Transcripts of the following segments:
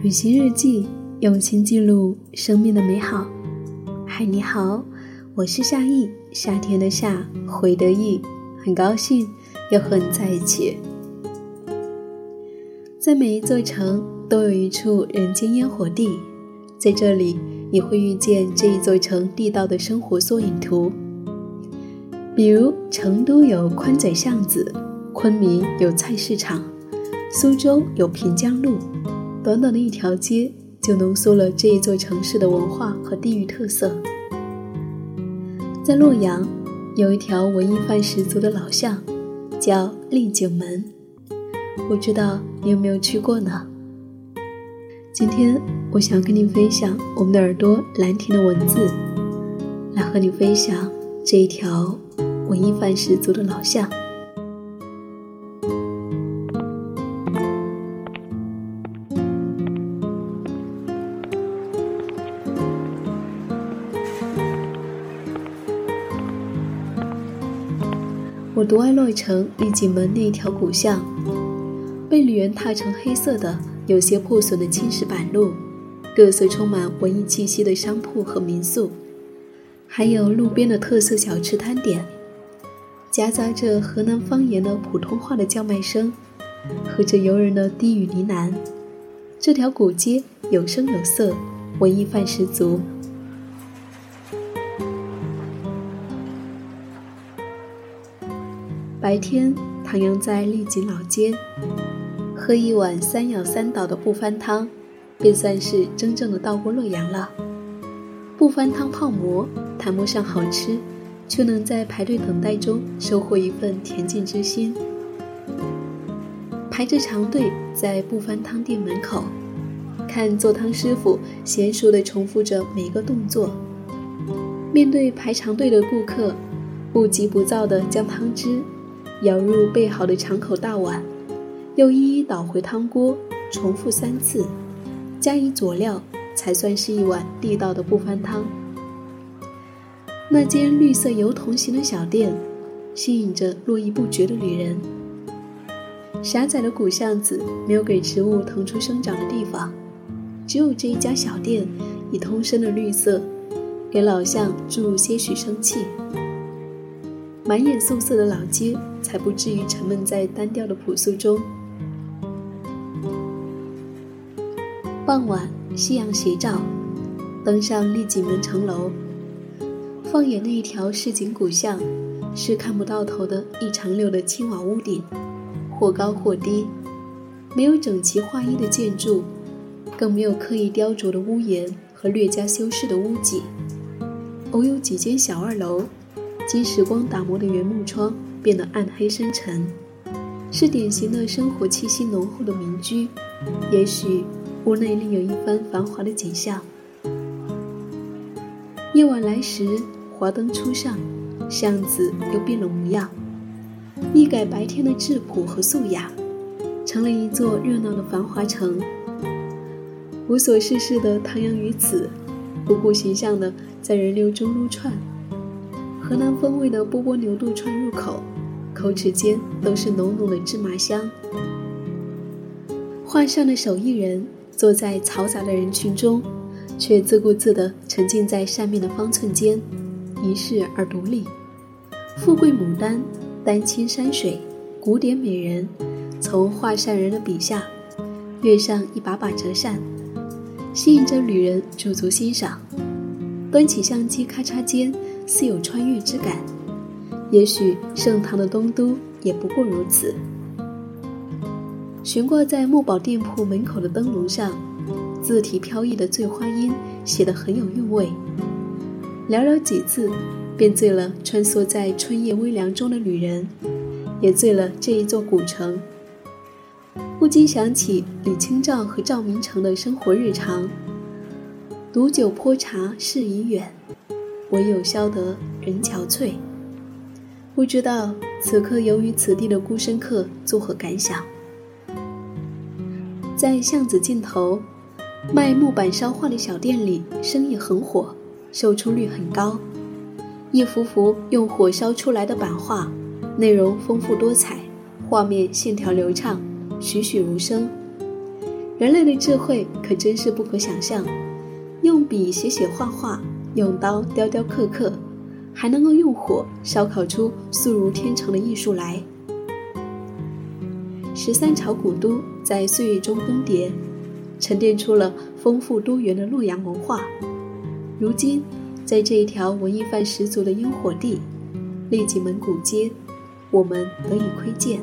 旅行日记，用心记录生命的美好。嗨，你好，我是夏意，夏天的夏，回的意，很高兴又和你在一起。在每一座城都有一处人间烟火地，在这里你会遇见这一座城地道的生活缩影图。比如成都有宽窄巷子，昆明有菜市场，苏州有平江路。短短的一条街，就浓缩了这一座城市的文化和地域特色。在洛阳，有一条文艺范十足的老巷，叫丽景门。不知道你有没有去过呢？今天我想跟你分享我们的耳朵兰亭的文字，来和你分享这一条文艺范十足的老巷。我独爱洛城丽景门那一条古巷，被旅人踏成黑色的、有些破损的青石板路，各色充满文艺气息的商铺和民宿，还有路边的特色小吃摊点，夹杂着河南方言的普通话的叫卖声，和着游人的低语呢喃。这条古街有声有色，文艺范十足。白天徜徉在丽景老街，喝一碗三咬三倒的不翻汤，便算是真正的到过洛阳了。不翻汤泡馍谈不上好吃，却能在排队等待中收获一份恬静之心。排着长队在不翻汤店门口，看做汤师傅娴熟地重复着每个动作。面对排长队的顾客，不急不躁地将汤汁。舀入备好的敞口大碗，又一一倒回汤锅，重复三次，加以佐料，才算是一碗地道的不翻汤。那间绿色油桐形的小店，吸引着络绎不绝的旅人。狭窄的古巷子没有给植物腾出生长的地方，只有这一家小店，以通身的绿色，给老巷注入些许生气。满眼素色的老街，才不至于沉闷在单调的朴素中。傍晚，夕阳斜照，登上丽景门城楼，放眼那一条市井古巷，是看不到头的一长溜的青瓦屋顶，或高或低，没有整齐划一的建筑，更没有刻意雕琢的屋檐和略加修饰的屋脊，偶有几间小二楼。经时光打磨的原木窗变得暗黑深沉，是典型的生活气息浓厚的民居。也许屋内另有一番繁华的景象。夜晚来时，华灯初上，巷子又变了模样，一改白天的质朴和素雅，成了一座热闹的繁华城。无所事事的徜徉于此，不顾形象的在人流中撸串。河南风味的波波牛肚串入口，口齿间都是浓浓的芝麻香。画上的手艺人坐在嘈杂的人群中，却自顾自地沉浸在扇面的方寸间，一世而独立。富贵牡丹、丹青山水、古典美人，从画扇人的笔下，跃上一把把折扇，吸引着旅人驻足欣赏。端起相机，咔嚓间。似有穿越之感，也许盛唐的东都也不过如此。悬挂在墨宝店铺门口的灯笼上，字体飘逸的醉花音写得很有韵味。寥寥几字，便醉了穿梭在春夜微凉中的旅人，也醉了这一座古城。不禁想起李清照和赵明诚的生活日常：独酒泼茶事已远。唯有消得人憔悴。不知道此刻游于此地的孤身客作何感想？在巷子尽头，卖木板烧画的小店里，生意很火，售出率很高。一幅幅用火烧出来的版画，内容丰富多彩，画面线条流畅，栩栩如生。人类的智慧可真是不可想象，用笔写写画画，用刀雕雕刻刻，还能够用火烧烤出素如天成的艺术来。十三朝古都在岁月中更迭，沉淀出了丰富多元的洛阳文化。如今，在这一条文艺范十足的烟火地，丽景门古街，我们得以窥见。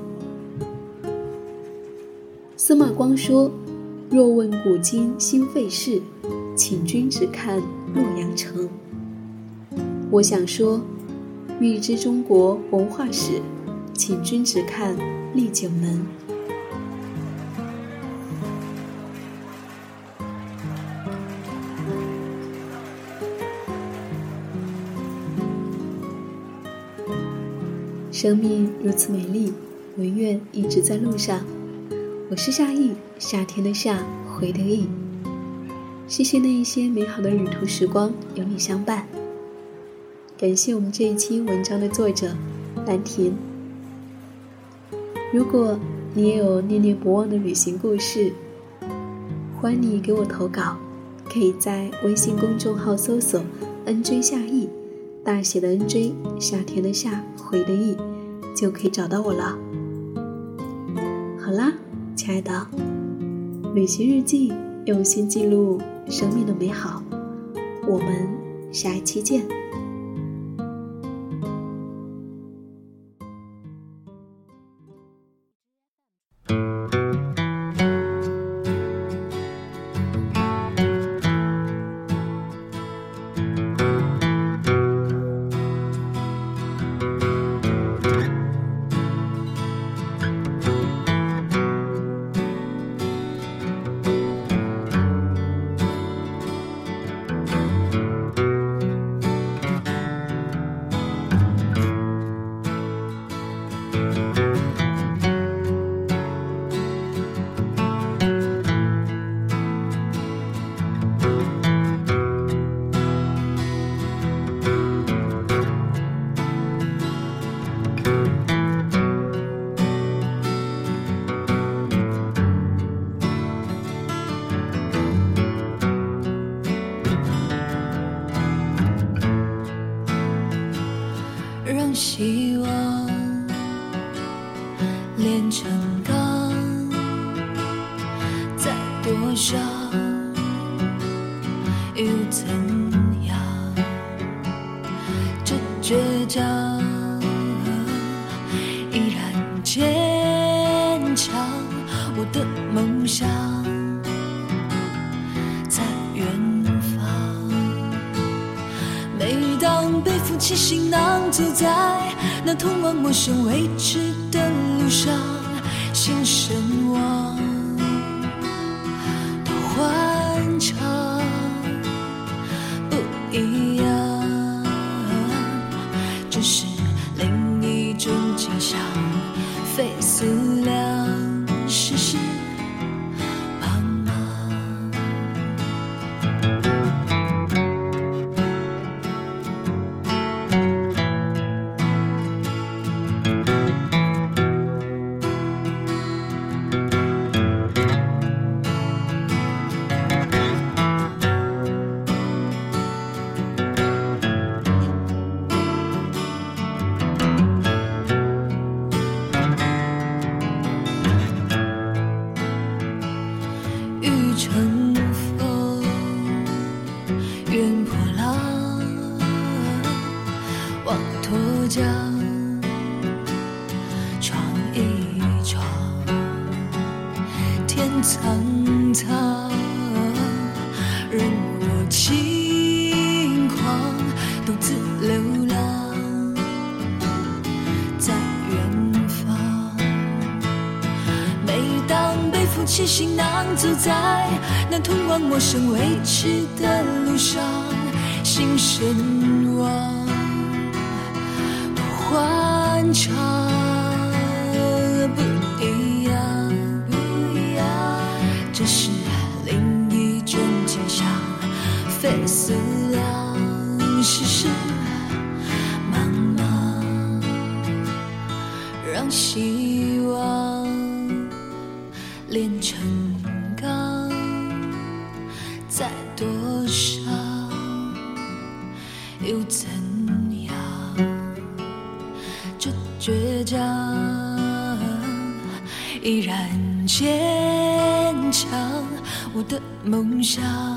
司马光说。若问古今兴废事，请君只看洛阳城。我想说，欲知中国文化史，请君只看丽景门。生命如此美丽，唯愿一直在路上。我是夏意，夏天的夏，回的意。谢谢那一些美好的旅途时光有你相伴。感谢我们这一期文章的作者兰亭。如果你也有念念不忘的旅行故事，欢迎你给我投稿，可以在微信公众号搜索 “nj 夏意”，大写的 “nj”，夏天的夏，回的意，就可以找到我了。好啦。亲爱的，旅行日记，用心记录生命的美好。我们下一期见。怎样？这倔强依然坚强，我的梦想在远方。每当背负。起行囊，走在那通往陌生未知的路上，心神往苍苍，任我轻狂，独自流浪在远方。每当背负起行囊，走在那通往陌生未知的路上，心神往多欢畅。希望炼成钢，再多伤又怎样？这倔强依然坚强，我的梦想。